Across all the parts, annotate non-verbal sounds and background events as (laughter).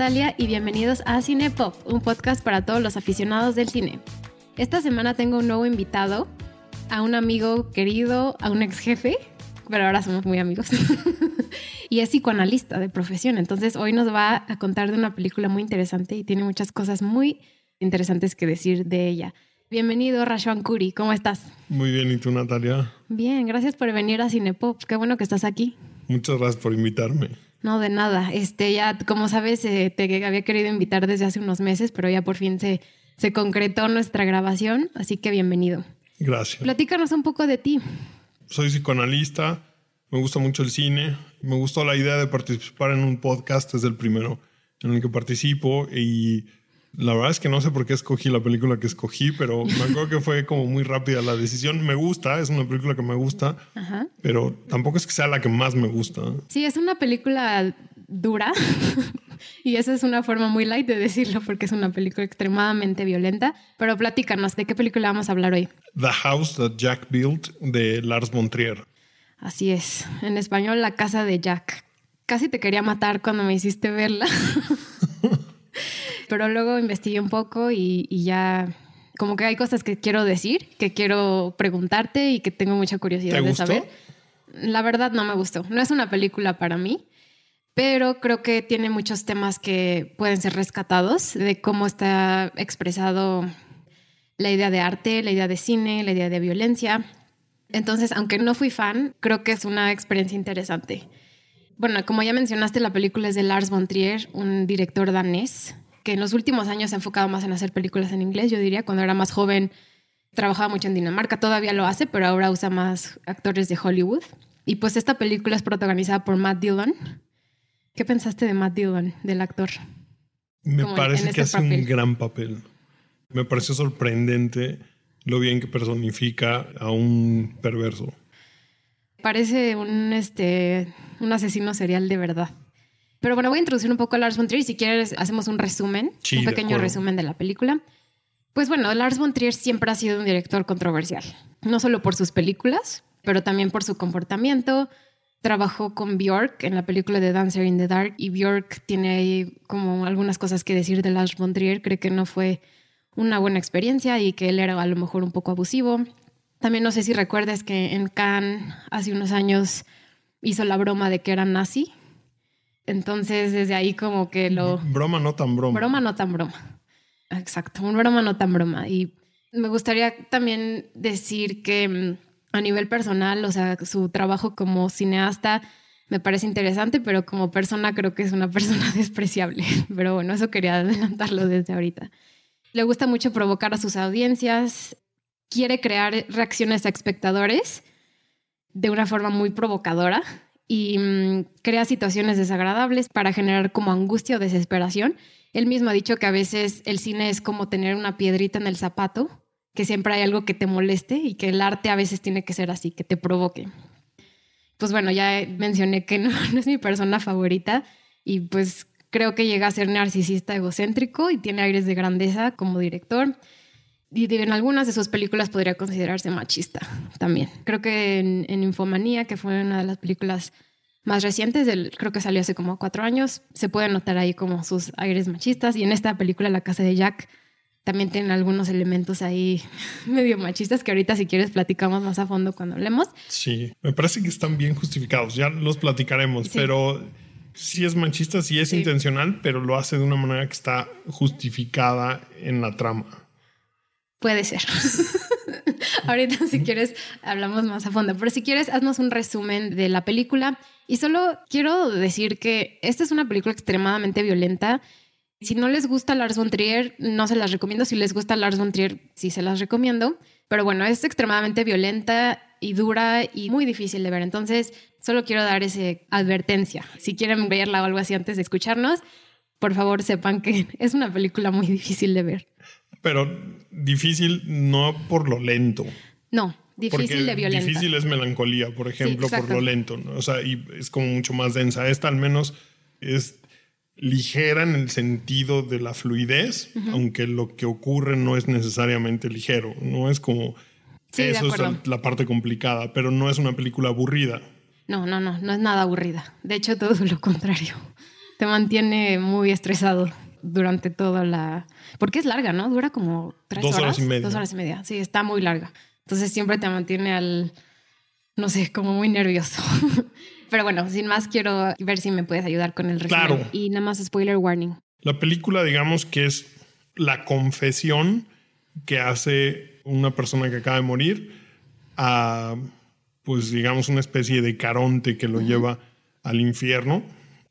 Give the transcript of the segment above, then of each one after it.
Natalia y bienvenidos a Cine Pop, un podcast para todos los aficionados del cine. Esta semana tengo un nuevo invitado, a un amigo querido, a un ex jefe, pero ahora somos muy amigos. (laughs) y es psicoanalista de profesión, entonces hoy nos va a contar de una película muy interesante y tiene muchas cosas muy interesantes que decir de ella. Bienvenido, Rashuan Kuri, ¿cómo estás? Muy bien, ¿y tú, Natalia? Bien, gracias por venir a Cinepop, qué bueno que estás aquí. Muchas gracias por invitarme. No, de nada. Este, ya, como sabes, eh, te había querido invitar desde hace unos meses, pero ya por fin se, se concretó nuestra grabación, así que bienvenido. Gracias. Platícanos un poco de ti. Soy psicoanalista, me gusta mucho el cine, me gustó la idea de participar en un podcast desde el primero en el que participo y la verdad es que no sé por qué escogí la película que escogí, pero (laughs) me acuerdo que fue como muy rápida la decisión. Me gusta, es una película que me gusta, pero tampoco es que sea la que más me gusta. Sí, es una película dura (laughs) y esa es una forma muy light de decirlo porque es una película extremadamente violenta. Pero platícanos, ¿de qué película vamos a hablar hoy? The House That Jack Built de Lars von Trier. Así es, en español La Casa de Jack. Casi te quería matar cuando me hiciste verla. (laughs) pero luego investigué un poco y, ya como que hay cosas que quiero decir, que quiero preguntarte y que tengo mucha curiosidad de saber. La verdad no me gustó. No es una película para mí, pero creo que tiene muchos temas que pueden ser rescatados de cómo está expresado la idea de arte, la idea de cine, la idea de violencia. Entonces, aunque no fui fan, creo que es una experiencia interesante. Bueno, como ya mencionaste, la película es de Lars von Trier, un director danés que en los últimos años se ha enfocado más en hacer películas en inglés, yo diría, cuando era más joven trabajaba mucho en Dinamarca, todavía lo hace, pero ahora usa más actores de Hollywood. Y pues esta película es protagonizada por Matt Dillon. ¿Qué pensaste de Matt Dillon, del actor? Me parece que hace un gran papel. Me pareció sorprendente lo bien que personifica a un perverso. Parece un, este, un asesino serial de verdad. Pero bueno, voy a introducir un poco a Lars von Trier. Si quieres, hacemos un resumen, un pequeño resumen de la película. Pues bueno, Lars von Trier siempre ha sido un director controversial, no solo por sus películas, pero también por su comportamiento. Trabajó con Björk en la película de Dancer in the Dark y Björk tiene ahí como algunas cosas que decir de Lars von Trier. Cree que no fue una buena experiencia y que él era a lo mejor un poco abusivo. También no sé si recuerdas que en Cannes hace unos años hizo la broma de que era nazi entonces, desde ahí como que lo... Broma no tan broma. Broma no tan broma. Exacto, un broma no tan broma. Y me gustaría también decir que mm, a nivel personal, o sea, su trabajo como cineasta me parece interesante, pero como persona creo que es una (laughs) persona despreciable. Pero bueno, eso quería adelantarlo desde ahorita. Le gusta mucho provocar a sus audiencias, quiere crear reacciones a espectadores de una forma muy provocadora y mm, crea situaciones desagradables para generar como angustia o desesperación. Él mismo ha dicho que a veces el cine es como tener una piedrita en el zapato, que siempre hay algo que te moleste y que el arte a veces tiene que ser así, que te provoque. Pues bueno, ya mencioné que no, (laughs) no es mi persona favorita y pues creo que llega a ser narcisista egocéntrico y tiene aires de grandeza como director. Y en algunas de sus películas podría considerarse machista también. Creo que en, Infomanía, que fue una de las películas más recientes, creo que salió hace como cuatro años, se puede notar ahí como sus aires machistas. Y en esta película, La Casa de Jack, también tiene algunos elementos ahí (laughs) medio machistas que ahorita si quieres platicamos más a fondo cuando hablemos. Sí, me parece que están bien justificados, ya los platicaremos, pero sí es machista, sí es intencional, pero lo hace de una manera que está justificada en la trama. Puede ser. (laughs) Ahorita si quieres hablamos más a fondo, pero si quieres haznos un resumen de la película y solo quiero decir que esta es una película extremadamente violenta. Si no les gusta Lars von Trier, no se las recomiendo. Si les gusta Lars von Trier, sí se las recomiendo. Pero bueno, es extremadamente violenta y dura y muy difícil de ver. Entonces, solo quiero dar esa advertencia. Si quieren verla o algo así antes de escucharnos, por favor sepan que (laughs) es una película muy difícil de ver. Pero difícil no por lo lento. No, difícil de violenta. Difícil es melancolía, por ejemplo, por lo lento. O sea, y es como mucho más densa. Esta al menos es ligera en el sentido de la fluidez, aunque lo que ocurre no es necesariamente ligero. No es como... eso es la parte complicada, pero no es una película aburrida. No, no, no, no es nada aburrida. De hecho, todo (laughs) lo contrario. te mantiene muy estresado durante toda la... Porque es larga, ¿no? Dura como tres Dos horas. horas y media. Dos horas y media. Sí, está muy larga. Entonces siempre te mantiene al, no sé, como muy nervioso. (laughs) Pero bueno, sin más quiero ver si me puedes ayudar con el resumen. Claro. Y nada más spoiler warning. La película, digamos que es la confesión que hace una persona que acaba de morir a, pues digamos, una especie de caronte que lo lleva al infierno.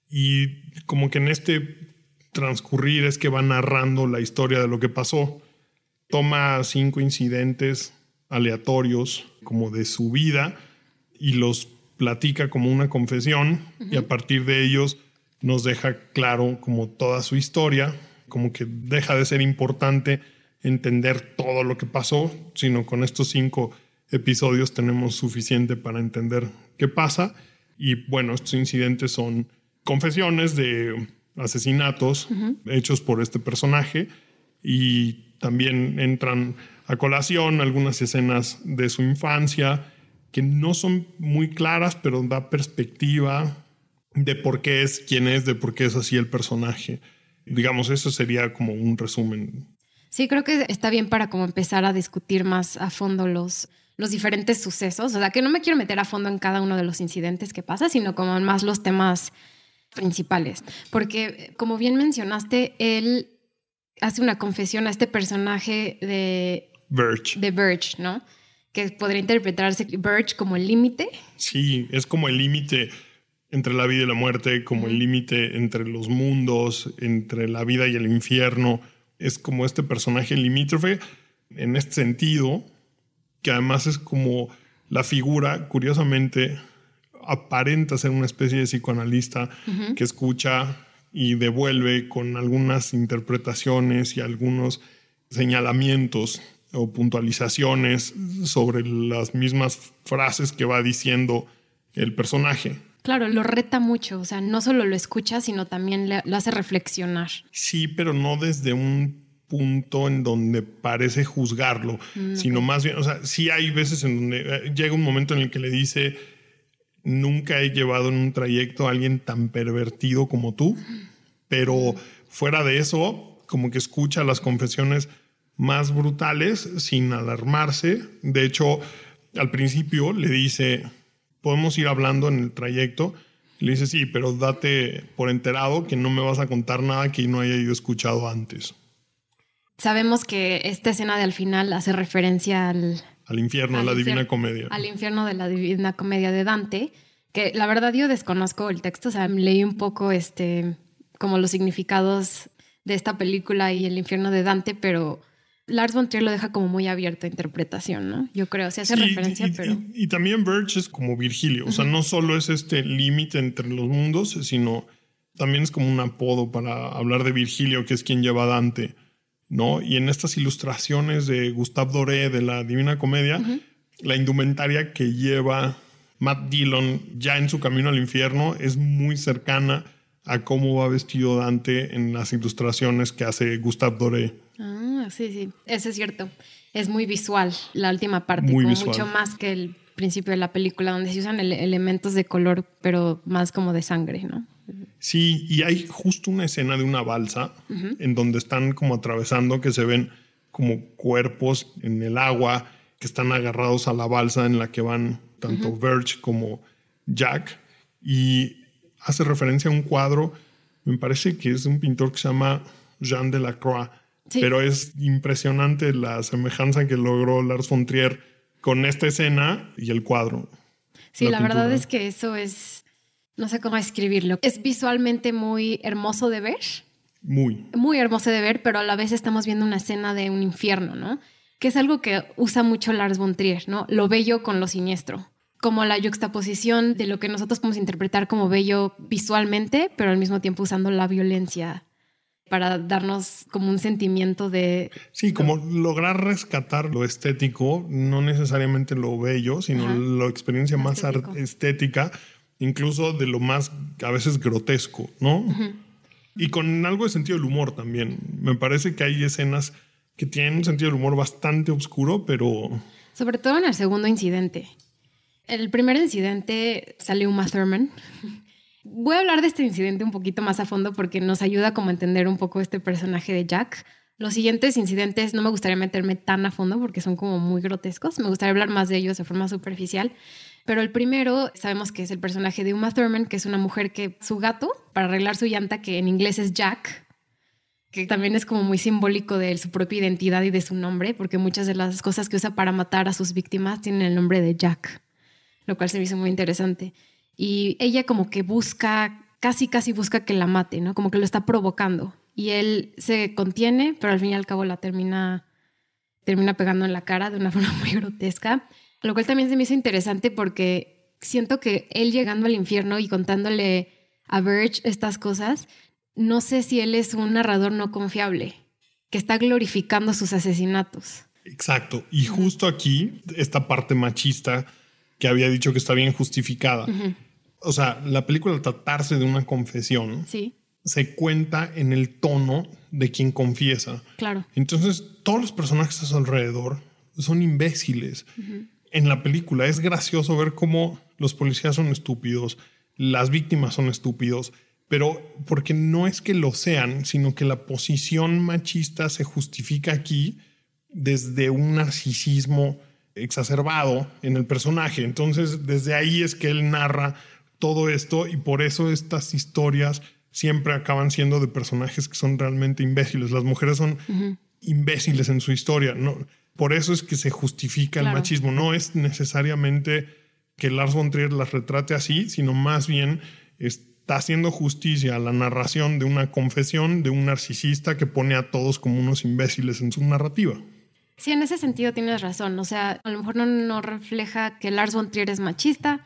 Y como que en este transcurrir es que va narrando la historia de lo que pasó. Toma cinco incidentes aleatorios como de su vida y los platica como una confesión y a partir de ellos nos deja claro como toda su historia, como que deja de ser importante entender todo lo que pasó, sino con estos cinco episodios tenemos suficiente para entender qué pasa. Y bueno, estos incidentes son confesiones de asesinatos hechos por este personaje y también entran a colación algunas escenas de su infancia que no son muy claras, pero da perspectiva de por qué es quien es, de por qué es así el personaje. Digamos, eso sería como un resumen. Sí, creo que está bien para como empezar a discutir más a fondo los, los diferentes sucesos. O sea, que no me quiero meter a fondo en cada uno de los incidentes que pasa, sino como más los temas principales. Porque, como bien mencionaste, él hace una confesión a este personaje de, Verge. de Birch, ¿no? Que podría interpretarse Birch como el límite. Sí, es como el límite entre la vida y la muerte, como el límite entre los mundos, entre la vida y el infierno. Es como este personaje limítrofe en este sentido, que además es como la figura, curiosamente, aparenta ser una especie de psicoanalista que escucha y devuelve con algunas interpretaciones y algunos señalamientos o puntualizaciones sobre las mismas frases que va diciendo el personaje. Claro, lo reta mucho, o sea, no solo lo escucha, sino también le- lo hace reflexionar. Sí, pero no desde un punto en donde parece juzgarlo, sino más bien, o sea, sí hay veces en donde eh, llega un momento en el que le dice, nunca he llevado en un trayecto a alguien tan pervertido como tú, pero fuera de eso, como que escucha las confesiones más brutales sin alarmarse. De hecho, al principio le dice, podemos ir hablando en el trayecto. Le dice, sí, pero date por enterado que no me vas a contar nada que no haya yo escuchado antes. Sabemos que esta escena de al final hace referencia al, Al infierno, a la divina comedia. al infierno de la Divina Comedia de Dante, que la verdad yo desconozco el texto, o sea, leí un poco este, como los significados de esta película y el infierno de Dante, pero Lars von Trier lo deja como muy abierto a interpretación, ¿no? Yo creo, se hace referencia, y, pero... y- y también Birch es como Virgilio, o sea, no solo es este límite entre los mundos, sino también es como un apodo para hablar de Virgilio, que es quien lleva a Dante, ¿no? Y en estas ilustraciones de Gustave Doré de la Divina Comedia, la indumentaria que lleva Matt Dillon ya en su camino al infierno es muy cercana a cómo va vestido Dante en las ilustraciones que hace Gustave Doré. Ah, sí, sí, eso es cierto. Es muy visual la última parte, Muy como visual. mucho más que el principio de la película, donde se usan ele- elementos de color, pero más como de sangre, ¿no? Sí, y hay justo una escena de una balsa en donde están como atravesando, que se ven como cuerpos en el agua que están agarrados a la balsa en la que van tanto Verge como Jack. Y hace referencia a un cuadro, me parece que es un pintor que se llama Jean Delacroix. Sí. Pero es impresionante la semejanza que logró Lars von Trier con esta escena y el cuadro. Sí, La la, verdad es que eso es, no sé cómo escribirlo. Es visualmente muy hermoso de ver, Muy. muy hermoso de ver, pero a la vez estamos viendo una escena de un infierno, ¿no? Que es algo que usa mucho Lars von Trier, ¿no? Lo bello con lo siniestro. Como la yuxtaposición de lo que nosotros podemos interpretar como bello visualmente, pero al mismo tiempo usando la violencia para darnos como un sentimiento de... Sí, como lograr rescatar lo estético, no necesariamente lo bello, sino Ajá. la experiencia más estética, incluso de lo más a veces grotesco, ¿no? Y con algo de sentido del humor también. Me parece que hay escenas que tienen un sentido del humor bastante oscuro, pero Sobre todo en el segundo incidente. En el primer incidente sale Uma Thurman. (laughs) voy a hablar de este incidente un poquito más a fondo porque nos ayuda como a entender un poco este personaje de Jack. Los siguientes incidentes no me gustaría meterme tan a fondo porque son como muy grotescos. Me gustaría hablar más de ellos de forma superficial. Pero el primero, sabemos que es el personaje de Uma Thurman, que es una mujer que su gato, para arreglar su llanta, que en inglés es Jack, que también es como muy simbólico de su propia identidad y de su nombre, porque muchas de las cosas que usa para matar a sus víctimas tienen el nombre de Jack, lo cual se me hizo muy interesante. Y ella como que busca, casi casi busca que la mate, ¿no? Como que lo está provocando y él se contiene, pero al fin y al cabo la termina, termina pegando en la cara de una (laughs) forma muy grotesca, lo cual también se me hizo interesante porque siento que él llegando al infierno y contándole a Verge estas cosas, no sé si él es un narrador no confiable, que está glorificando sus asesinatos. Exacto, y justo aquí, esta parte machista que había dicho que está bien justificada. O sea, la película al tratarse de una confesión, sí se cuenta en el tono de quien confiesa. Claro. Entonces, todos los personajes a su alrededor son imbéciles. En la película es gracioso ver cómo los policías son estúpidos, las víctimas son estúpidos, pero porque no es que lo sean, sino que la posición machista se justifica aquí desde un narcisismo exacerbado en el personaje. Entonces, desde ahí es que él narra todo esto y por eso estas historias siempre acaban siendo de personajes que son realmente imbéciles. Las mujeres son imbéciles en su historia. No, por eso es que se justifica el machismo. No es necesariamente que Lars von Trier las retrate así, sino más bien está haciendo justicia a la narración de una confesión de un narcisista que pone a todos como unos imbéciles en su narrativa. Sí, en ese sentido tienes razón. O sea, a lo mejor no, no refleja que Lars von Trier es machista,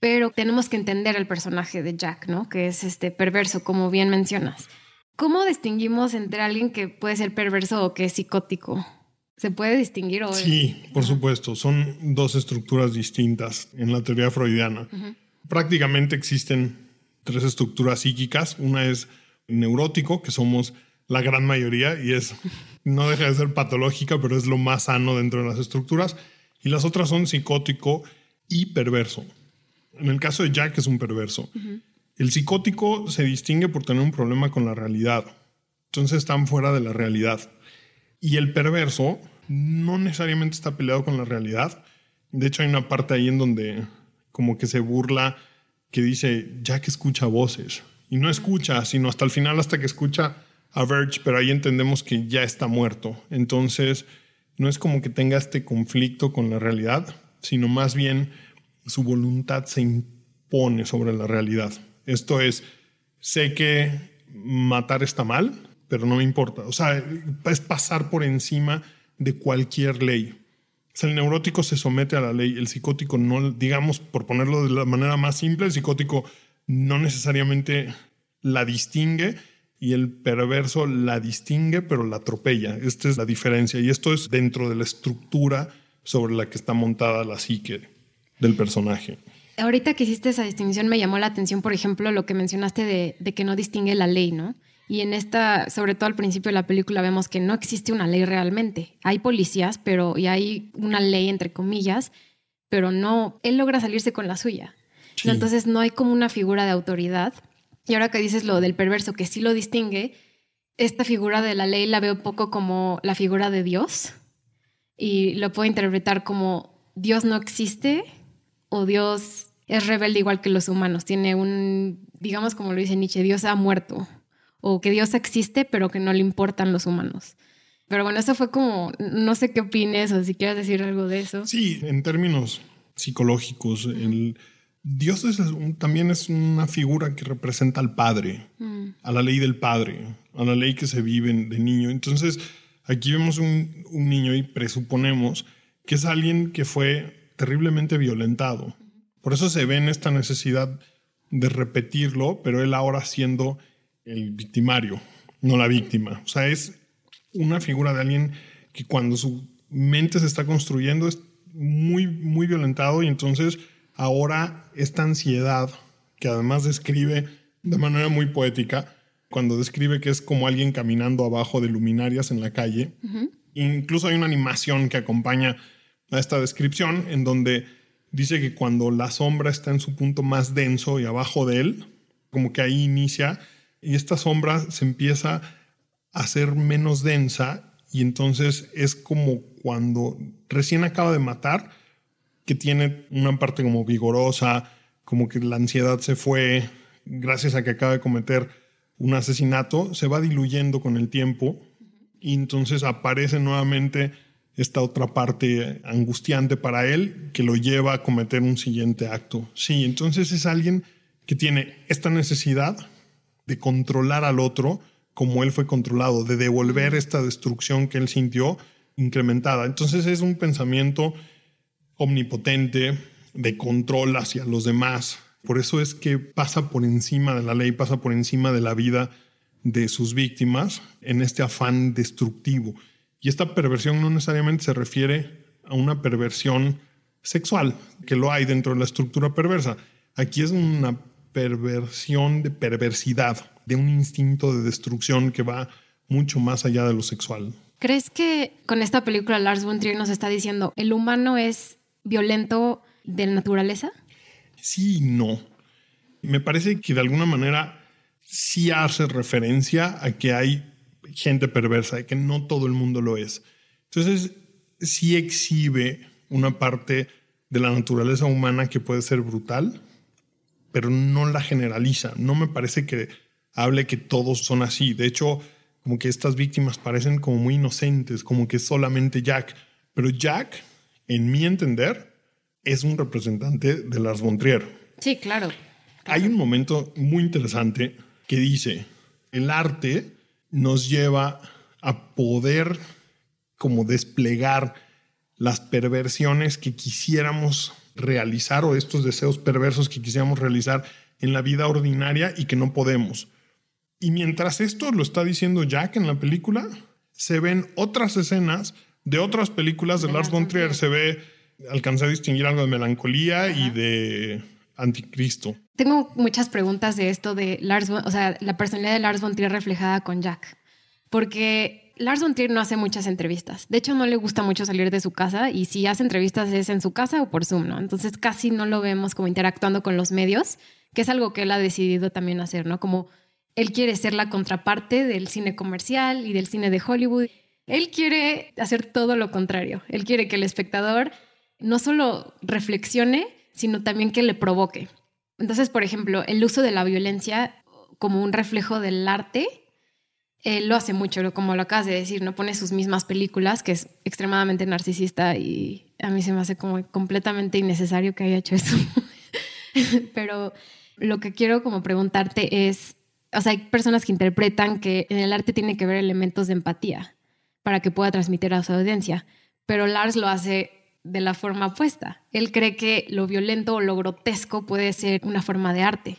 pero tenemos que entender el personaje de Jack, ¿no? Que es este perverso, como bien mencionas. ¿Cómo distinguimos entre alguien que puede ser perverso o que es psicótico? ¿Se puede distinguir? O sí, por supuesto. Son dos estructuras distintas en la teoría freudiana. Prácticamente existen tres estructuras psíquicas. Una es neurótico, que somos la gran mayoría y es no deja de ser patológica, pero es lo más sano dentro de las estructuras. Y las otras son psicótico y perverso. En el caso de Jack es un perverso. El psicótico se distingue por tener un problema con la realidad. Entonces están fuera de la realidad. Y el perverso no necesariamente está peleado con la realidad. De hecho, hay una parte ahí en donde como que se burla que dice Jack escucha voces. Y no escucha, sino hasta el final, hasta que escucha a Verge, pero ahí entendemos que ya está muerto. Entonces, no es como que tenga este conflicto con la realidad, sino más bien su voluntad se impone sobre la realidad. Esto es, sé que matar está mal, pero no me importa. O sea, es pasar por encima de cualquier ley. O sea, el neurótico se somete a la ley, el psicótico no, digamos, por ponerlo de la manera más simple, el psicótico no necesariamente la distingue y el perverso la distingue, pero la atropella. Esta es la diferencia y esto es dentro de la estructura sobre la que está montada la psique del personaje. Ahorita que hiciste esa distinción me llamó la atención, por ejemplo, lo que mencionaste de, que no distingue la ley, ¿no? Y en esta, sobre todo al principio de la película, vemos que no existe una ley realmente. Hay policías, pero y hay una ley entre comillas, pero no, él logra salirse con la suya. Entonces no hay como una figura de autoridad. Y ahora que dices lo del perverso, que sí lo distingue, esta figura de la ley la veo poco como la figura de Dios y lo puedo interpretar como Dios no existe, o Dios es rebelde igual que los humanos, tiene un, digamos como lo dice Nietzsche, Dios ha muerto, o que Dios existe pero que no le importan los humanos. Pero bueno, eso fue como, no sé qué opines o si quieres decir algo de eso. Sí, en términos psicológicos, el Dios también es una figura que representa al Padre, mm. a la ley del Padre, a la ley que se vive de niño. Entonces, aquí vemos un, un niño y presuponemos que es alguien que fue terriblemente violentado. Por eso se ve en esta necesidad de repetirlo, pero él ahora siendo el victimario, no la víctima. O sea, es una figura de alguien que cuando su mente se está construyendo es muy, muy violentado y entonces ahora esta ansiedad que además describe de manera muy poética, cuando describe que es como alguien caminando abajo de luminarias en la calle. Incluso hay una animación que acompaña a esta descripción en donde dice que cuando la sombra está en su punto más denso y abajo de él, como que ahí inicia y esta sombra se empieza a hacer menos densa y entonces es como cuando recién acaba de matar, que tiene una parte como vigorosa, como que la ansiedad se fue gracias a que acaba de cometer un asesinato, se va diluyendo con el tiempo y entonces aparece nuevamente esta otra parte angustiante para él que lo lleva a cometer un siguiente acto. Sí, entonces es alguien que tiene esta necesidad de controlar al otro como él fue controlado, de devolver esta destrucción que él sintió incrementada. Entonces es un pensamiento omnipotente de control hacia los demás. Por eso es que pasa por encima de la ley, pasa por encima de la vida de sus víctimas en este afán destructivo. Y esta perversión no necesariamente se refiere a una perversión sexual, que lo hay dentro de la estructura perversa. Aquí es una perversión de perversidad, de un instinto de destrucción que va mucho más allá de lo sexual. ¿Crees que con esta película Lars von Trier nos está diciendo el humano es violento de naturaleza? Sí y no. Me parece que de alguna manera sí hace referencia a que hay gente perversa y que no todo el mundo lo es. Entonces, sí exhibe una parte de la naturaleza humana que puede ser brutal, pero no la generaliza. No me parece que hable que todos son así. De hecho, como que estas víctimas parecen como muy inocentes, como que solamente Jack. Pero Jack, en mi entender, es un representante de Lars von Trier. Sí, claro. Hay un momento muy interesante que dice, el arte nos lleva a poder como desplegar las perversiones que quisiéramos realizar o estos deseos perversos que quisiéramos realizar en la vida ordinaria y que no podemos. Y mientras esto lo está diciendo Jack en la película, se ven otras escenas de otras películas de, Lars von Trier. Se ve, alcancé a distinguir algo de melancolía y de anticristo. Tengo muchas preguntas de esto de Lars, o sea, la personalidad de Lars von Trier reflejada con Jack, porque Lars von Trier no hace muchas entrevistas. De hecho, no le gusta mucho salir de su casa y si hace entrevistas es en su casa o por Zoom, ¿no? Entonces casi no lo vemos como interactuando con los medios, que es algo que él ha decidido también hacer, ¿no? Como él quiere ser la contraparte del cine comercial y del cine de Hollywood. Él quiere hacer todo lo contrario. Él quiere que el espectador no solo reflexione, sino también que le provoque. Entonces, por ejemplo, el uso de la violencia como un reflejo del arte, él lo hace mucho, como lo acabas de decir, no pone sus mismas películas, que es extremadamente narcisista y a mí se me hace como completamente innecesario que haya hecho eso. (laughs) Pero lo que quiero como preguntarte es, o sea, hay personas que interpretan que en el arte tiene que haber elementos de empatía para que pueda transmitir a su audiencia, pero Lars lo hace de la forma opuesta. Él cree que lo violento o lo grotesco puede ser una forma de arte.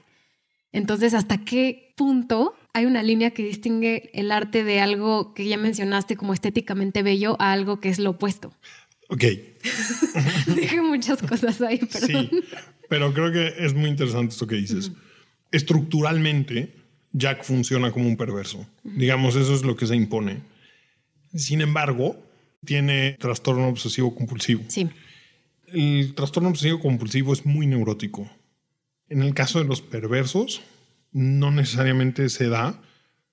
Entonces, ¿hasta qué punto hay una línea que distingue el arte de algo que ya mencionaste como estéticamente bello a algo que es lo opuesto? Ok. (laughs) Dije muchas cosas ahí, perdón. Sí, pero creo que es muy interesante esto que dices. Estructuralmente, Jack funciona como un perverso. Digamos, eso es lo que se impone. Sin embargo, tiene trastorno obsesivo compulsivo. Sí. El trastorno obsesivo compulsivo es muy neurótico. En el caso de los perversos, no necesariamente se da,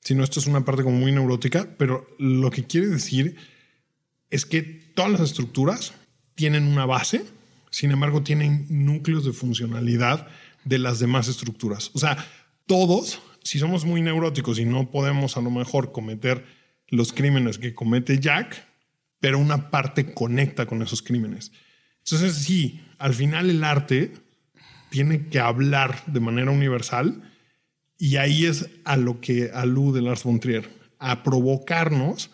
sino esto es una parte como muy neurótica, pero lo que quiere decir es que todas las estructuras tienen una base, sin embargo tienen núcleos de funcionalidad de las demás estructuras. O sea, todos, si somos muy neuróticos y no podemos a lo mejor cometer los crímenes que comete Jack, pero una parte conecta con esos crímenes. Entonces, sí, al final el arte tiene que hablar de manera universal y ahí es a lo que alude Lars von Trier, a provocarnos,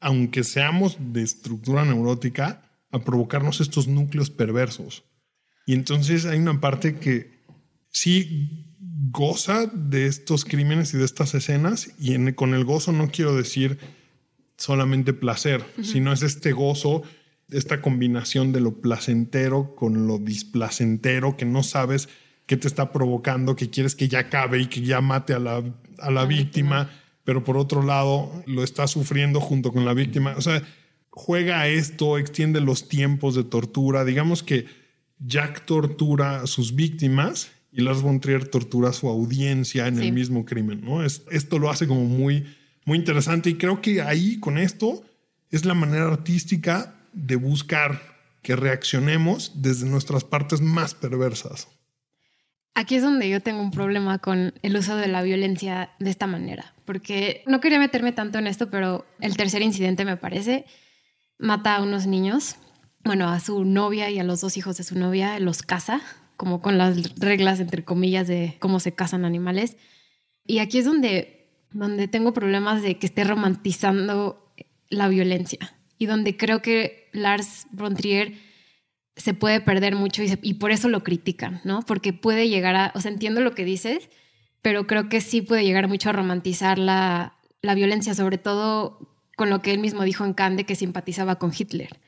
aunque seamos de estructura neurótica, a provocarnos estos núcleos perversos. Y entonces hay una parte que sí goza de estos crímenes y de estas escenas, y con el gozo no quiero decir solamente placer, sino es este gozo, esta combinación de lo placentero con lo displacentero que no sabes qué te está provocando, que quieres que ya acabe y que ya mate a la, a la víctima, pero por otro lado lo está sufriendo junto con la víctima. O sea, juega a esto, extiende los tiempos de tortura. Digamos que Jack tortura a sus víctimas y Lars von Trier tortura a su audiencia en el mismo crimen, ¿no? Es, esto lo hace como muy, muy interesante y creo que ahí con esto es la manera artística de buscar que reaccionemos desde nuestras partes más perversas. Aquí es donde yo tengo un problema con el uso de la violencia de esta manera, porque no quería meterme tanto en esto, pero el tercer incidente me parece mata a unos niños, bueno, a su novia y a los dos hijos de su novia, los casa, como con las reglas, entre comillas, de cómo se casan animales. Y aquí es donde, donde tengo problemas de que esté romantizando la violencia y donde creo que Lars von Trier se puede perder mucho y, por eso lo critican, ¿no? Porque puede llegar a, o sea, entiendo lo que dices, pero creo que sí puede llegar mucho a romantizar la, la violencia, sobre todo con lo que él mismo dijo en Cannes que simpatizaba con Hitler.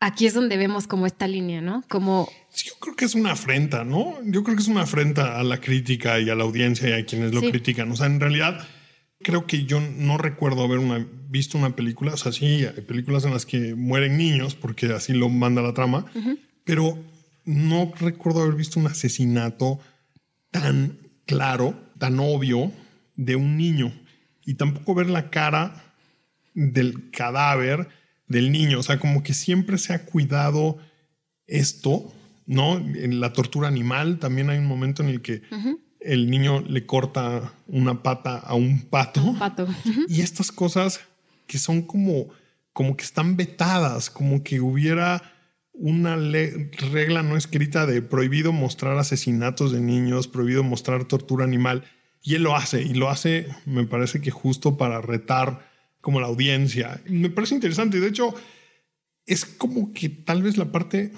Aquí es donde vemos como esta línea, ¿no? Como... Sí, yo creo que es una afrenta, ¿no? Yo creo que es una afrenta a la crítica y a la audiencia y a quienes lo critican. O sea, en realidad creo que yo no recuerdo haber una, visto una película, o sea, sí, hay películas en las que mueren niños, porque así lo manda la trama, pero no recuerdo haber visto un asesinato tan claro, tan obvio de un niño. Y tampoco ver la cara del cadáver del niño. O sea, como que siempre se ha cuidado esto, ¿no? En la tortura animal también hay un momento en el que el niño le corta una pata a un pato. pato. Y estas cosas que son como, como que están vetadas, como que hubiera una regla no escrita de prohibido mostrar asesinatos de niños, prohibido mostrar tortura animal. Y él lo hace, y lo hace, me parece que justo para retar como la audiencia. Me parece interesante. De hecho, es como que tal vez la parte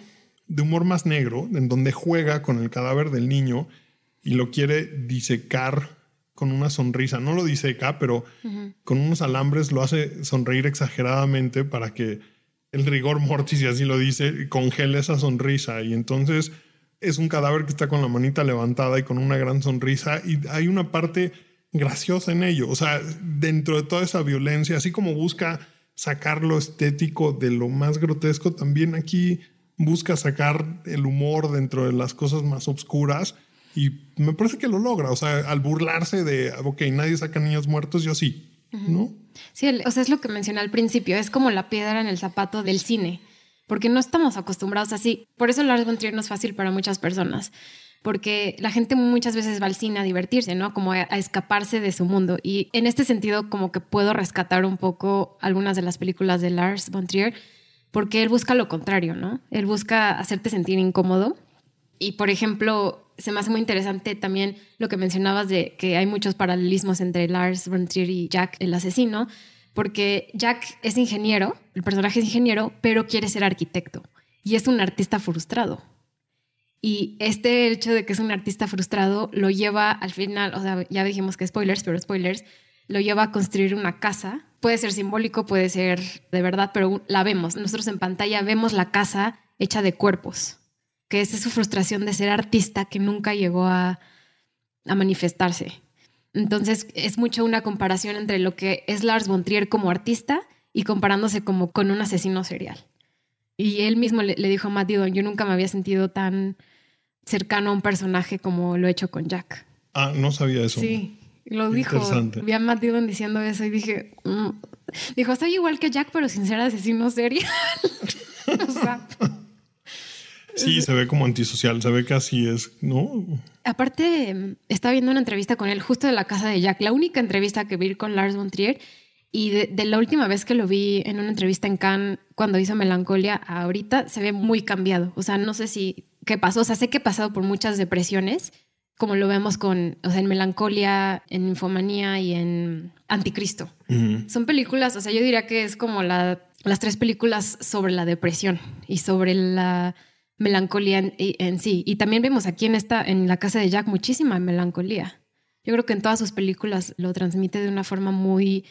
de humor más negro, en donde juega con el cadáver del niño y lo quiere disecar con una sonrisa. No lo diseca, pero con unos alambres lo hace sonreír exageradamente para que el rigor mortis, si así lo dice, congele esa sonrisa. Y entonces es un cadáver que está con la manita levantada y con una gran sonrisa. Y hay una parte graciosa en ello. O sea, dentro de toda esa violencia, así como busca sacar lo estético de lo más grotesco, también aquí busca sacar el humor dentro de las cosas más oscuras y me parece que lo logra, o sea, al burlarse de, ok, nadie saca niños muertos, yo sí, ¿no? Sí, o sea, es lo que mencioné al principio, es como la piedra en el zapato del cine, porque no estamos acostumbrados así. Por eso Lars von Trier no es fácil para muchas personas, porque la gente muchas veces va al cine a divertirse, ¿no? Como a, a, escaparse de su mundo. Y en este sentido, como que puedo rescatar un poco algunas de las películas de Lars von Trier, porque él busca lo contrario, ¿no? Él busca hacerte sentir incómodo. Y, por ejemplo, se me hace muy interesante también lo que mencionabas de que hay muchos paralelismos entre Lars von y Jack el asesino, porque Jack es ingeniero, el personaje es ingeniero, pero quiere ser arquitecto y es un artista frustrado. Y este hecho de que es un artista frustrado lo lleva al final, o sea, ya dijimos que spoilers, pero spoilers, lo lleva a construir una casa. Puede ser simbólico, puede ser de verdad, pero la vemos. Nosotros en pantalla vemos la casa hecha de cuerpos que es su frustración de ser artista que nunca llegó a, manifestarse. Entonces es mucho una comparación entre lo que es Lars von Trier como artista y comparándose como con un asesino serial. Y él mismo le, dijo a Matt Dillon, yo nunca me había sentido tan cercano a un personaje como lo he hecho con Jack. Ah, no sabía eso. Sí, lo dijo. Vi a Matt Dillon diciendo eso y dije, mm". dijo, soy igual que Jack, pero sin ser asesino serial. (laughs) o sea, Sí, se ve como antisocial, se ve que así es, ¿no? Aparte, estaba viendo una entrevista con él justo de la casa de Jack, la única entrevista que vi con Lars von Trier. Y de, la última vez que lo vi en una entrevista en Cannes, cuando hizo Melancolia, ahorita se ve muy cambiado. O sea, no sé si qué pasó. O sea, sé que he pasado por muchas depresiones, como lo vemos con, o sea, en Melancolia, en Infomanía y en Anticristo. Son películas, o sea, yo diría que es como la, las tres películas sobre la depresión y sobre la melancolía en, sí. Y también vemos aquí en esta, en la casa de Jack, muchísima melancolía. Yo creo que en todas sus películas lo transmite de una forma muy,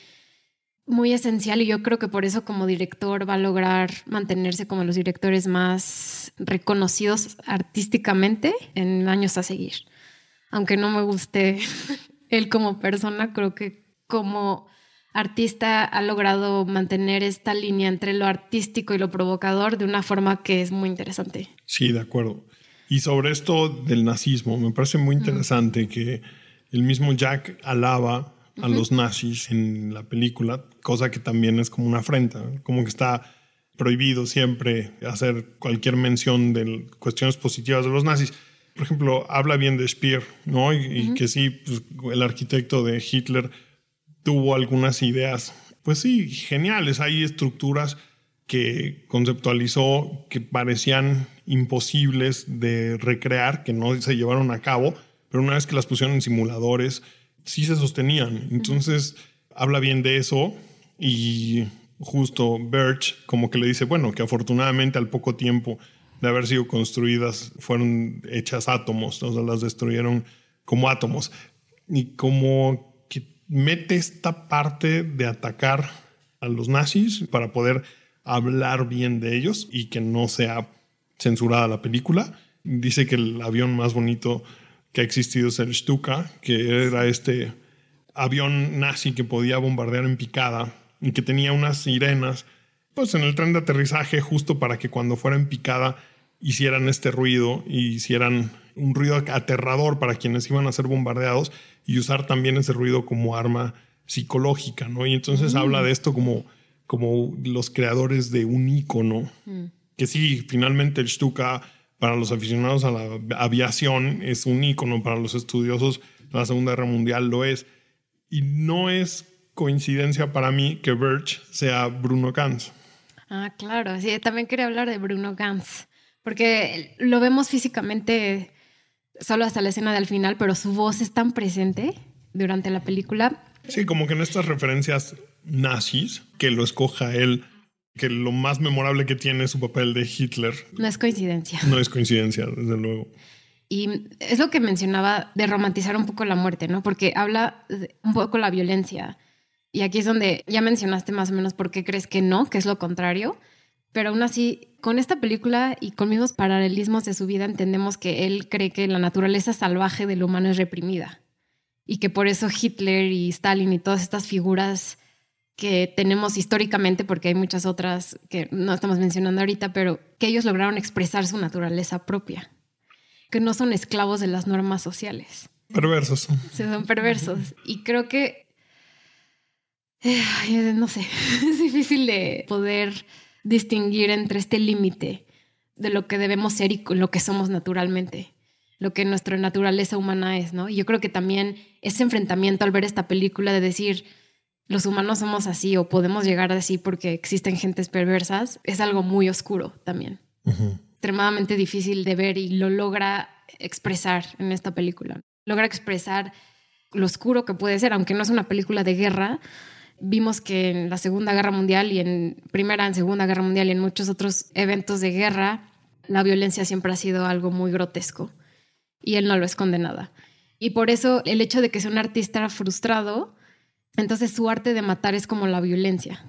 muy esencial y yo creo que por eso como director va a lograr mantenerse como los directores más reconocidos artísticamente en años a seguir. Aunque no me guste (laughs) él como persona, creo que como artista ha logrado mantener esta línea entre lo artístico y lo provocador de una forma que es muy interesante. Sí, de acuerdo. Y sobre esto del nazismo, me parece muy interesante que el mismo Jack alaba a los nazis en la película, cosa que también es como una afrenta, como que está prohibido siempre hacer cualquier mención de cuestiones positivas de los nazis. Por ejemplo, habla bien de Speer, ¿no? Y, que sí, pues, el arquitecto de Hitler tuvo algunas ideas, pues sí, geniales. Hay estructuras que conceptualizó que parecían imposibles de recrear, que no se llevaron a cabo, pero una vez que las pusieron en simuladores, sí se sostenían. Entonces, habla bien de eso y justo Birch como que le dice, bueno, que afortunadamente al poco tiempo de haber sido construidas fueron hechas átomos, o sea, las destruyeron como átomos. Y como mete esta parte de atacar a los nazis para poder hablar bien de ellos y que no sea censurada la película. Dice que el avión más bonito que ha existido es el Stuka, que era este avión nazi que podía bombardear en picada y que tenía unas sirenas pues en el tren de aterrizaje justo para que cuando fuera en picada hicieran este ruido y hicieran un ruido aterrador para quienes iban a ser bombardeados y usar también ese ruido como arma psicológica, ¿no? Y entonces habla de esto como como los creadores de un icono. Mm. Que sí, finalmente el Stuka para los aficionados a la aviación es un icono, para los estudiosos de la Segunda Guerra Mundial lo es. Y no es coincidencia para mí que Birch sea Bruno Ganz. Ah, claro, sí, también quería hablar de Bruno Ganz, porque lo vemos físicamente solo hasta la escena del final, pero su voz es tan presente durante la película. Sí, como que en estas referencias nazis, que lo escoja él, que lo más memorable que tiene es su papel de Hitler. No es coincidencia. No es coincidencia, desde luego. Y es lo que mencionaba de romantizar un poco la muerte, ¿no? Porque habla un poco la violencia. Y aquí es donde ya mencionaste más o menos por qué crees que no, que es lo contrario. Pero aún así, con esta película y con mismos paralelismos de su vida, entendemos que él cree que la naturaleza salvaje del humano es reprimida. Y que por eso Hitler y Stalin y todas estas figuras que tenemos históricamente, porque hay muchas otras que no estamos mencionando ahorita, pero que ellos lograron expresar su naturaleza propia, que no son esclavos de las normas sociales. Perversos. Sí, son perversos. Y creo que, eh, no sé, (laughs) es difícil de poder distinguir entre este límite de lo que debemos ser y lo que somos naturalmente, lo que nuestra naturaleza humana es, ¿no? Y yo creo que también ese enfrentamiento al ver esta película de decir, los humanos somos así o podemos llegar así porque existen gentes perversas, es algo muy oscuro también. Extremadamente difícil de ver y lo logra expresar en esta película. Logra expresar lo oscuro que puede ser, aunque no es una película de guerra. Vimos que en la Segunda Guerra Mundial y en Primera, en Segunda Guerra Mundial y en muchos otros eventos de guerra, la violencia siempre ha sido algo muy grotesco y él no lo esconde nada. Y por eso el hecho de que sea un artista frustrado entonces su arte de matar es como la violencia.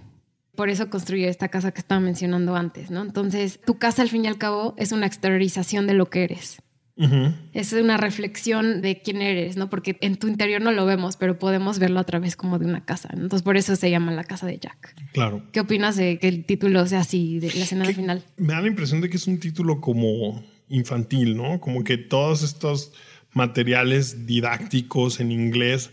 Por eso construyó esta casa que estaba mencionando antes, ¿no? Entonces, tu casa al fin y al cabo es una exteriorización de lo que eres. Es una reflexión de quién eres, ¿no? Porque en tu interior no lo vemos, pero podemos verlo a través como de una casa. Entonces, por eso se llama la casa de Jack. Claro. ¿Qué opinas de que el título sea así, de la escena final? Me da la impresión de que es un título como infantil, ¿no? Como que todos estos materiales didácticos en inglés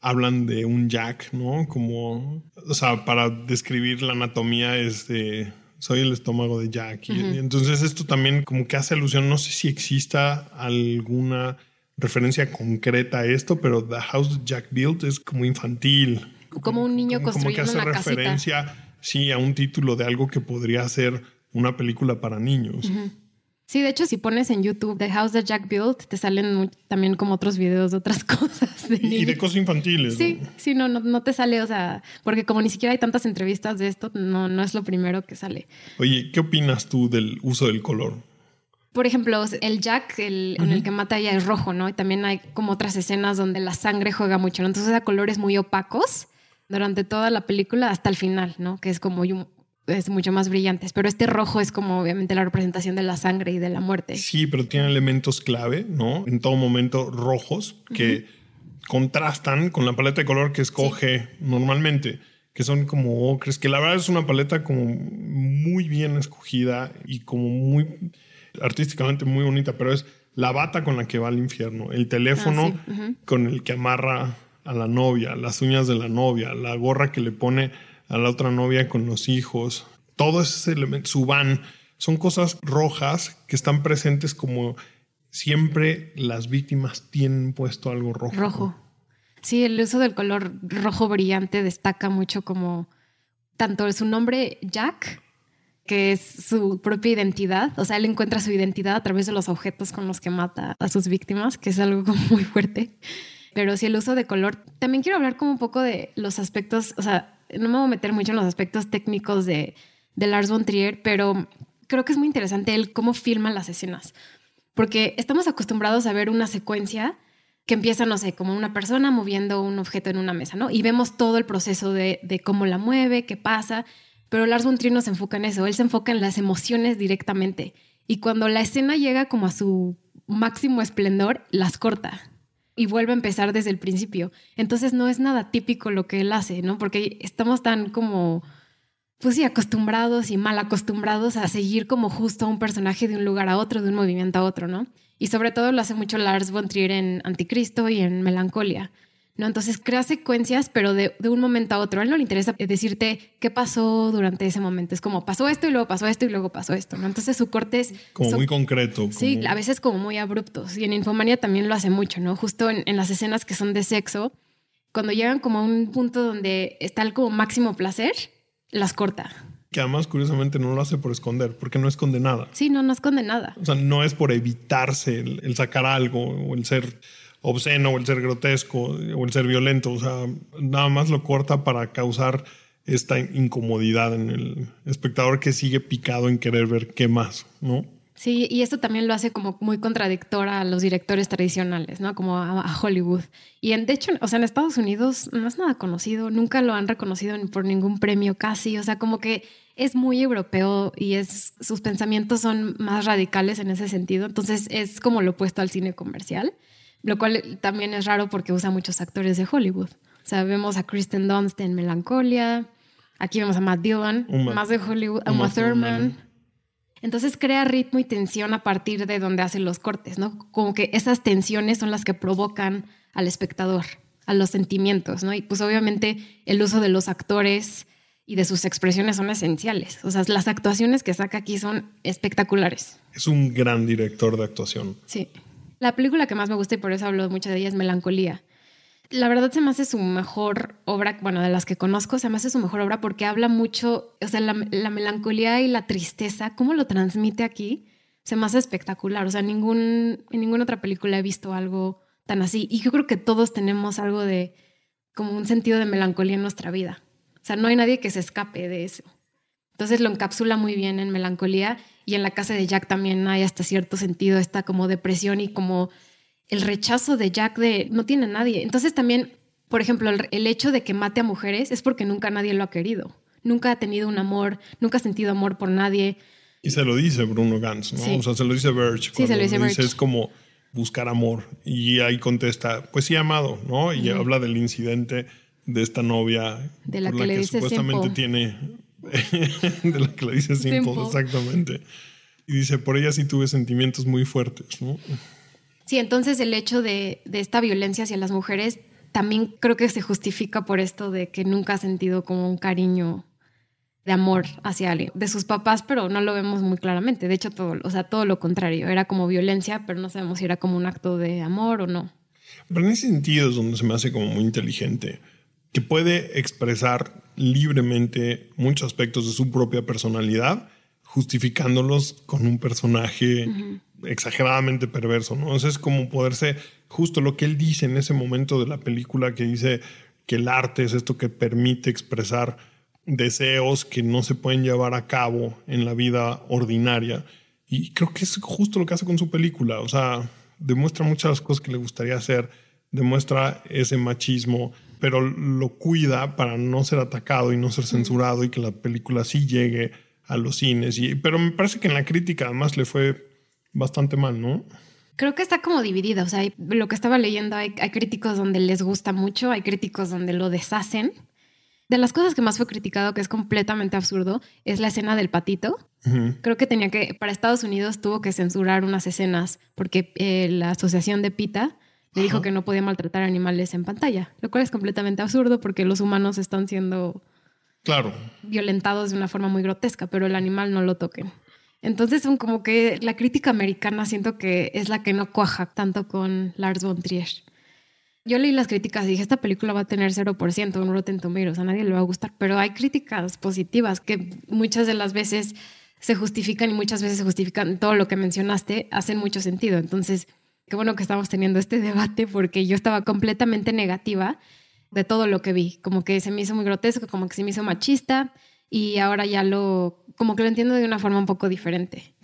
hablan de un Jack, ¿no? Como, o sea, para describir la anatomía es de, soy el estómago de Jack. Y, entonces esto también como que hace alusión, no sé si exista alguna referencia concreta a esto, pero The House Jack Built es como infantil. Como un niño construyendo como que hace referencia, sí, a un título de algo que podría ser una película para niños. Sí, de hecho, si pones en YouTube The House That Jack Built, te salen también como otros videos de otras (laughs) cosas. y de cosas infantiles. Sí, sí, no, no, te sale, o sea, porque como ni siquiera hay tantas entrevistas de esto, no, no es lo primero que sale. Oye, ¿qué opinas tú del uso del color? Por ejemplo, el Jack, el, en el que mata ella es rojo, ¿no? Y también hay como otras escenas donde la sangre juega mucho, ¿no? Entonces, a colores muy opacos durante toda la película hasta el final, ¿no? Que es como es mucho más brillantes, pero este rojo es como obviamente la representación de la sangre y de la muerte. Sí, pero tiene elementos clave, ¿no? En todo momento rojos que contrastan con la paleta de color que escoge normalmente, que son como ocres, que la verdad es una paleta como muy bien escogida y como muy artísticamente muy bonita, pero es la bata con la que va al infierno, el teléfono Ah, con el que amarra a la novia, las uñas de la novia, la gorra que le pone a la otra novia con los hijos, todo ese elemento, su van, son cosas rojas que están presentes como siempre las víctimas tienen puesto algo rojo. Rojo. Sí, el uso del color rojo brillante destaca mucho como tanto su nombre Jack, que es su propia identidad, o sea, él encuentra su identidad a través de los objetos con los que mata a sus víctimas, que es algo como muy fuerte. Pero sí, el uso de color. También quiero hablar como un poco de los aspectos, o sea, no me voy a meter mucho en los aspectos técnicos de, de Lars von Trier, pero creo que es muy interesante él cómo filma las escenas. Porque estamos acostumbrados a ver una secuencia que empieza, no sé, como una persona moviendo un objeto en una mesa, ¿no? Y vemos todo el proceso de, de cómo la mueve, qué pasa. Pero Lars von Trier no se enfoca en eso, él se enfoca en las emociones directamente. Y cuando la escena llega como a su máximo esplendor, las corta y vuelve a empezar desde el principio. Entonces no es nada típico lo que él hace, ¿no? Porque estamos tan como, pues sí, acostumbrados y mal acostumbrados a seguir como justo a un personaje de un lugar a otro, de un movimiento a otro, ¿no? Y sobre todo lo hace mucho Lars von Trier en Anticristo y en Melancolia. ¿No? Entonces crea secuencias, pero de, de, un momento a otro. A él no le interesa decirte qué pasó durante ese momento. Es como pasó esto y luego pasó esto y luego pasó esto. ¿no? Entonces su corte es... Como son, muy concreto. Como... Sí, a veces como muy abruptos. Y en Infomania también lo hace mucho, ¿no? Justo en, en, las escenas que son de sexo, cuando llegan como a un punto donde está el como máximo placer, las corta. Que además, curiosamente, no lo hace por esconder, porque no esconde nada. Sí, no, no esconde nada. O sea, no es por evitarse el, el sacar algo o el ser obsceno o el ser grotesco o el ser violento. O sea, nada más lo corta para causar esta incomodidad en el espectador que sigue picado en querer ver qué más, ¿no? Sí, y esto también lo hace como muy contradictor a los directores tradicionales, ¿no? Como a, a, Hollywood. Y en, de hecho, o sea, en Estados Unidos no es nada conocido, nunca lo han reconocido por ningún premio casi, o sea, como que es muy europeo y es, sus pensamientos son más radicales en ese sentido, entonces es como lo opuesto al cine comercial, lo cual también es raro porque usa muchos actores de Hollywood. O sea, vemos a Kristen Dunst en Melancolia, aquí vemos a Matt Dillon, Uma, más de Hollywood, a Uma Thurman. Entonces crea ritmo y tensión a partir de donde hace los cortes, ¿no? Como que esas tensiones son las que provocan al espectador, a los sentimientos, ¿no? Y pues obviamente el uso de los actores y de sus expresiones son esenciales. O sea, las actuaciones que saca aquí son espectaculares. Es un gran director de actuación. Sí. La película que más me gusta y por eso hablo mucho de ella es Melancolía. La verdad se me hace su mejor obra, bueno, de las que conozco, se me hace su mejor obra porque habla mucho, o sea, la, la melancolía y la tristeza, cómo lo transmite aquí, se me hace espectacular. O sea, ningún, en ninguna otra película he visto algo tan así. Y yo creo que todos tenemos algo de, como un sentido de melancolía en nuestra vida. O sea, no hay nadie que se escape de eso. Entonces lo encapsula muy bien en melancolía y en la casa de Jack también hay hasta cierto sentido esta como depresión y como el rechazo de Jack de no tiene nadie. Entonces también, por ejemplo, el, el, hecho de que mate a mujeres es porque nunca nadie lo ha querido. Nunca ha tenido un amor, nunca ha sentido amor por nadie. Y se lo dice Bruno Gantz, ¿no? Sí. O sea, se lo dice Birch. Sí, se lo dice Birch. Es como buscar amor. Y ahí contesta, pues sí, amado, ¿no? Y habla del incidente de esta novia De la por que le dice supuestamente tiene (laughs) de la que le dice simple, Simple. exactamente. Y dice, por ella sí tuve sentimientos muy fuertes, ¿no? Sí, entonces el hecho de, de esta violencia hacia las mujeres también creo que se justifica por esto de que nunca ha sentido como un cariño de amor hacia alguien, de sus papás, pero no lo vemos muy claramente. De hecho, todo, o sea, todo lo contrario. Era como violencia, pero no sabemos si era como un acto de amor o no. Pero en ese sentido es donde se me hace como muy inteligente, que puede expresar libremente muchos aspectos de su propia personalidad, justificándolos con un personaje exageradamente perverso, ¿no? Sea, es como poderse, justo lo que él dice en ese momento de la película, que dice que el arte es esto que permite expresar deseos que no se pueden llevar a cabo en la vida ordinaria. Y creo que es justo lo que hace con su película. O sea, demuestra muchas cosas que le gustaría hacer, demuestra ese machismo, pero lo cuida para no ser atacado y no ser censurado y que la película sí llegue a los cines. Y, pero me parece que en la crítica además le fue bastante mal, ¿no? Creo que está como dividida. O sea, hay- lo que estaba leyendo, hay, hay críticos donde les gusta mucho, hay críticos donde lo deshacen. de las cosas que más fue criticado, que es completamente absurdo, es la escena del patito. Creo que tenía que, para Estados Unidos tuvo que censurar unas escenas porque eh, la asociación de PITA le dijo que no podía maltratar animales en pantalla, lo cual es completamente absurdo porque los humanos están siendo claro. violentados de una forma muy grotesca, pero el animal no lo toquen. Entonces, son como que la crítica americana siento que es la que no cuaja tanto con Lars von Trier. Yo leí las críticas y dije, esta película va a tener 0% en Rotten Tomatoes, a nadie le va a gustar, pero hay críticas positivas que muchas de las veces se justifican y muchas veces se justifican todo lo que mencionaste, hacen mucho sentido. Entonces, qué bueno que estamos teniendo este debate porque yo estaba completamente negativa de todo lo que vi, como que se me hizo muy grotesco, como que se me hizo machista y ahora ya lo, como que lo entiendo de una forma un poco diferente.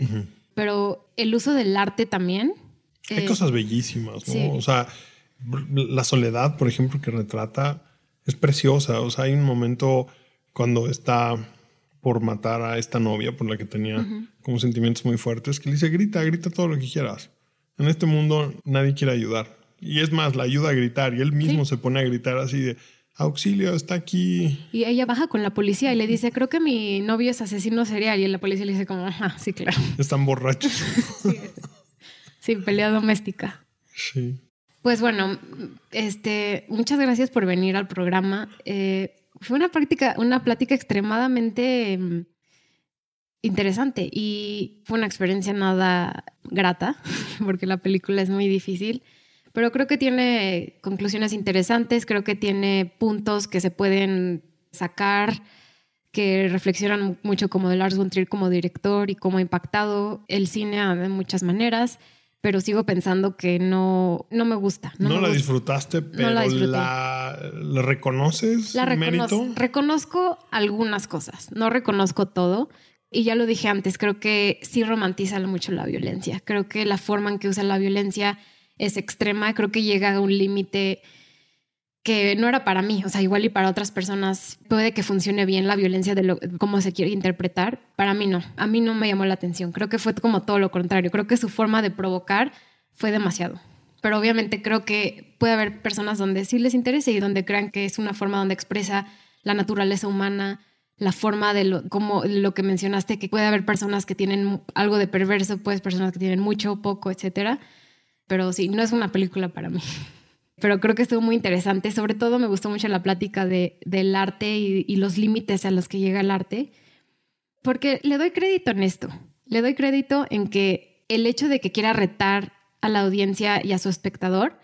Pero el uso del arte también. Hay eh, cosas bellísimas, ¿no? O sea, la soledad, por ejemplo, que retrata es preciosa. O sea, hay un momento cuando está por matar a esta novia por la que tenía como sentimientos muy fuertes, que le dice, grita, grita todo lo que quieras. En este mundo nadie quiere ayudar. Y es más, la ayuda a gritar y él mismo se pone a gritar así de, auxilio, está aquí. Y ella baja con la policía y le dice, creo que mi novio es asesino serial. Y la policía le dice como, ajá, sí, claro. Están borrachos. (laughs) sí. pelea doméstica. Sí. Pues bueno, este, muchas gracias por venir al programa. Eh, fue una práctica, una plática extremadamente mm, interesante y fue una experiencia nada grata, (laughs) porque la película es muy difícil pero creo que tiene conclusiones interesantes, creo que tiene puntos que se pueden sacar que reflexionan mucho como de Lars von Trier como director y cómo ha impactado el cine de muchas maneras, pero sigo pensando que no, no me gusta. No, la disfrutaste, pero la, reconoces la Reconozco algunas cosas, no reconozco todo. Y ya lo dije antes, creo que sí romantiza mucho la violencia. Creo que la forma en que usa la violencia es extrema, creo que llega a un límite que no era para mí, o sea, igual y para otras personas puede que funcione bien la violencia de cómo se quiere interpretar, para mí no, a mí no me llamó la atención, creo que fue como todo lo contrario, creo que su forma de provocar fue demasiado, pero obviamente creo que puede haber personas donde sí les interese y donde crean que es una forma donde expresa la naturaleza humana, la forma de lo, lo que mencionaste, que puede haber personas que tienen algo de perverso, pues personas que tienen mucho, poco, etcétera pero sí, no es una película para mí. (laughs) Pero creo que estuvo muy interesante. Sobre todo me gustó mucho la plática de, del arte y los límites a los que llega el arte, porque le doy crédito en esto. Le doy crédito en que el hecho de que quiera retar a la audiencia y a su espectador,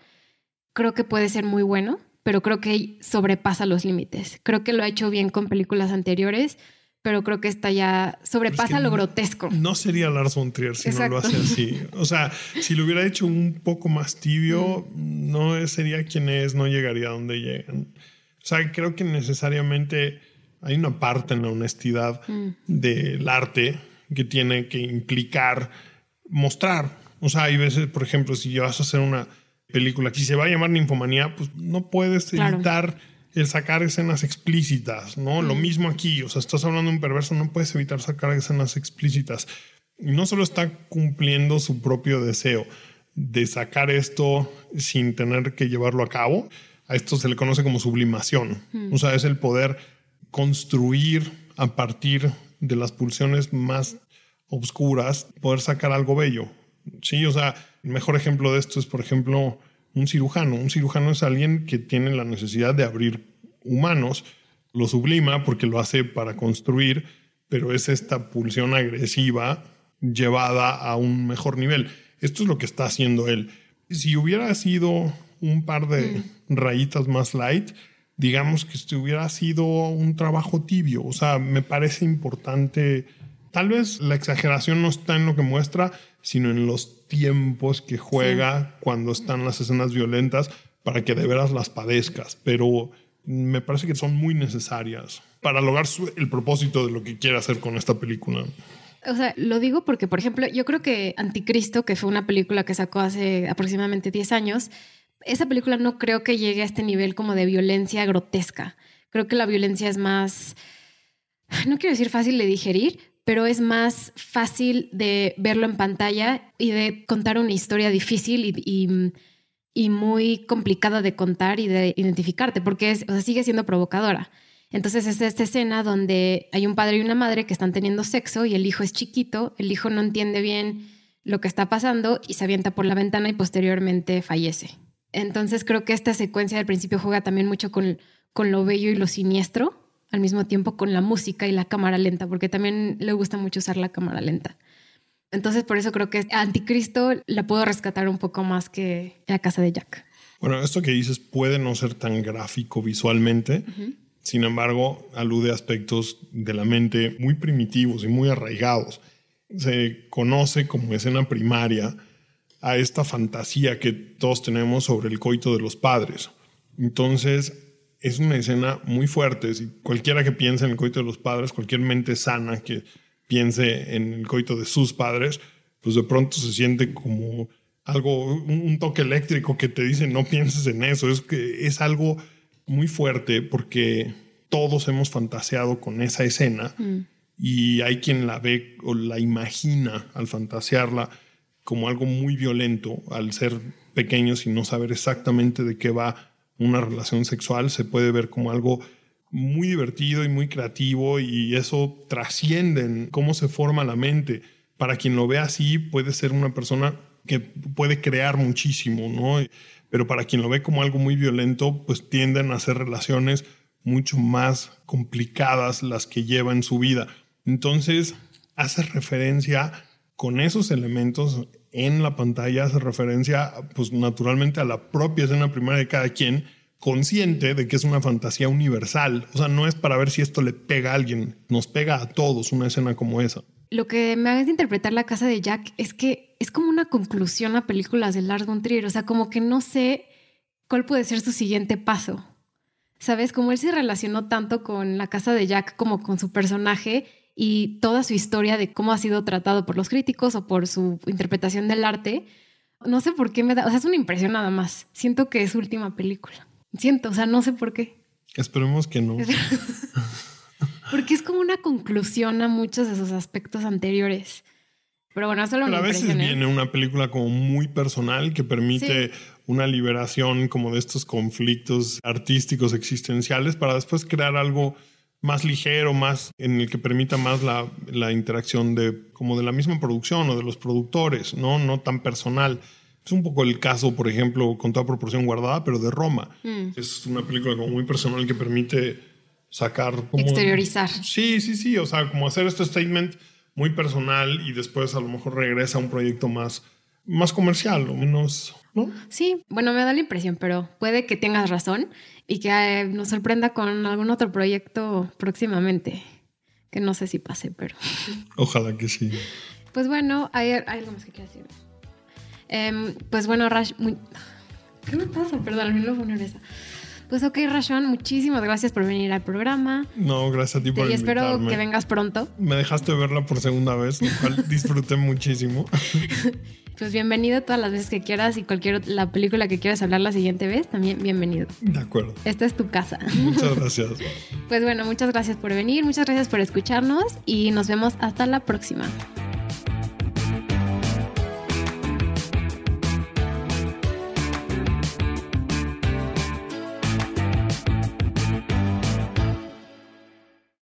creo que puede ser muy bueno, pero creo que sobrepasa los límites. Creo que lo ha hecho bien con películas anteriores pero creo que esta ya sobrepasa lo grotesco. No sería Lars von Trier si no lo hace así. O sea, si lo hubiera hecho un poco más tibio, no sería quien es, no llegaría a donde llegan. O sea, creo que necesariamente hay una parte en la honestidad mm. del arte que tiene que implicar mostrar. O sea, hay veces, por ejemplo, si vas a hacer una película que se va a llamar Ninfomanía, pues no puedes evitar el sacar escenas explícitas, ¿no? Lo mismo aquí, o sea, estás hablando de un perverso, no puedes evitar sacar escenas explícitas. Y no solo está cumpliendo su propio deseo de sacar esto sin tener que llevarlo a cabo, a esto se le conoce como sublimación. O sea, es el poder construir a partir de las pulsiones más oscuras, poder sacar algo bello. Sí, o sea, el mejor ejemplo de esto es, por ejemplo, un cirujano. Un cirujano es alguien que tiene la necesidad de abrir humanos, lo sublima porque lo hace para construir, pero es esta pulsión agresiva llevada a un mejor nivel. Esto es lo que está haciendo él. Si hubiera sido un par de mm. rayitas más light, digamos que si hubiera sido un trabajo tibio. O sea, me parece importante. Tal vez la exageración no está en lo que muestra, sino en los tiempos que juega cuando están las escenas violentas para que de veras las padezcas. Pero me parece que son muy necesarias para lograr el propósito de lo que quiere hacer con esta película. O sea, lo digo porque, por ejemplo, yo creo que Anticristo, que fue una película que sacó hace aproximadamente 10 años, esa película no creo que llegue a este nivel como de violencia grotesca. Creo que la violencia es más, no quiero decir fácil de digerir, pero es más fácil de verlo en pantalla y de contar una historia difícil y, y, muy complicada de contar y de identificarte, porque es, o sea, sigue siendo provocadora. Entonces es esta escena donde hay un padre y una madre que están teniendo sexo y el hijo es chiquito, el hijo no entiende bien lo que está pasando y se avienta por la ventana y posteriormente fallece. Entonces creo que esta secuencia del principio juega también mucho con, con lo bello y lo siniestro, al mismo tiempo con la música y la cámara lenta, porque también le gusta mucho usar la cámara lenta. Entonces por eso creo que Anticristo la puedo rescatar un poco más que la casa de Jack. Bueno, esto que dices puede no ser tan gráfico visualmente, sin embargo, alude a aspectos de la mente muy primitivos y muy arraigados. Se conoce como escena primaria a esta fantasía que todos tenemos sobre el coito de los padres. Entonces, es una escena muy fuerte. Si cualquiera que piense en el coito de los padres, cualquier mente sana que piense en el coito de sus padres, pues de pronto se siente como algo, un toque eléctrico que te dice no pienses en eso. Es que es algo muy fuerte porque todos hemos fantaseado con esa escena mm. y hay quien la ve o la imagina al fantasearla como algo muy violento, al ser pequeños y no saber exactamente de qué va una relación sexual, se puede ver como algo muy divertido y muy creativo y eso trasciende en cómo se forma la mente. Para quien lo ve así, puede ser una persona que puede crear muchísimo, ¿no? pero para quien lo ve como algo muy violento, pues tienden a hacer relaciones mucho más complicadas las que lleva en su vida. Entonces, hace referencia con esos elementos en la pantalla, hace referencia, pues naturalmente a la propia escena primaria de cada quien, consciente de que es una fantasía universal. O sea, no es para ver si esto le pega a alguien, nos pega a todos una escena como esa. Lo que me hace interpretar la casa de Jack es que es como una conclusión a películas de Lars von Trier. O sea, como que no sé cuál puede ser su siguiente paso. ¿Sabes? Como él se relacionó tanto con la casa de Jack como con su personaje y toda su historia de cómo ha sido tratado por los críticos o por su interpretación del arte. No sé por qué me da, o sea, es una impresión nada más. Siento que es su última película. Siento, o sea, no sé por qué. Esperemos que no. (laughs) Porque es como una conclusión a muchos de sus aspectos anteriores. Pero bueno, solo Pero a veces viene una película como muy personal que permite una liberación como de estos conflictos artísticos existenciales para después crear algo más ligero, más en el que permita más la, la, interacción de como de la misma producción o de los productores, no, no tan personal. Es un poco el caso, por ejemplo, con toda proporción guardada, pero de Roma. Mm. Es una película como muy personal que permite sacar como exteriorizar. Sí, sí, sí, o sea, como hacer este statement muy personal y después a lo mejor regresa a un proyecto más más comercial o menos, ¿no? Sí, bueno, me da la impresión, pero puede que tengas razón y que eh, nos sorprenda con algún otro proyecto próximamente, que no sé si pase, pero... (laughs) Ojalá que sí. Pues bueno, hay, algo más que quiero decir. Em, pues bueno, Rash, ¿qué me pasa? Perdón, me lo poner esa. Pues ok, Rashon, muchísimas gracias por venir al programa. No, gracias a ti por Y espero que vengas pronto. Me dejaste verla por segunda vez, lo cual (laughs) disfruté muchísimo. Pues bienvenido todas las veces que quieras y cualquier la película que quieras hablar la siguiente vez, también bienvenido. De acuerdo. Esta es tu casa. Muchas (laughs) gracias. pues bueno, muchas gracias por venir, muchas gracias por escucharnos y nos vemos hasta la próxima.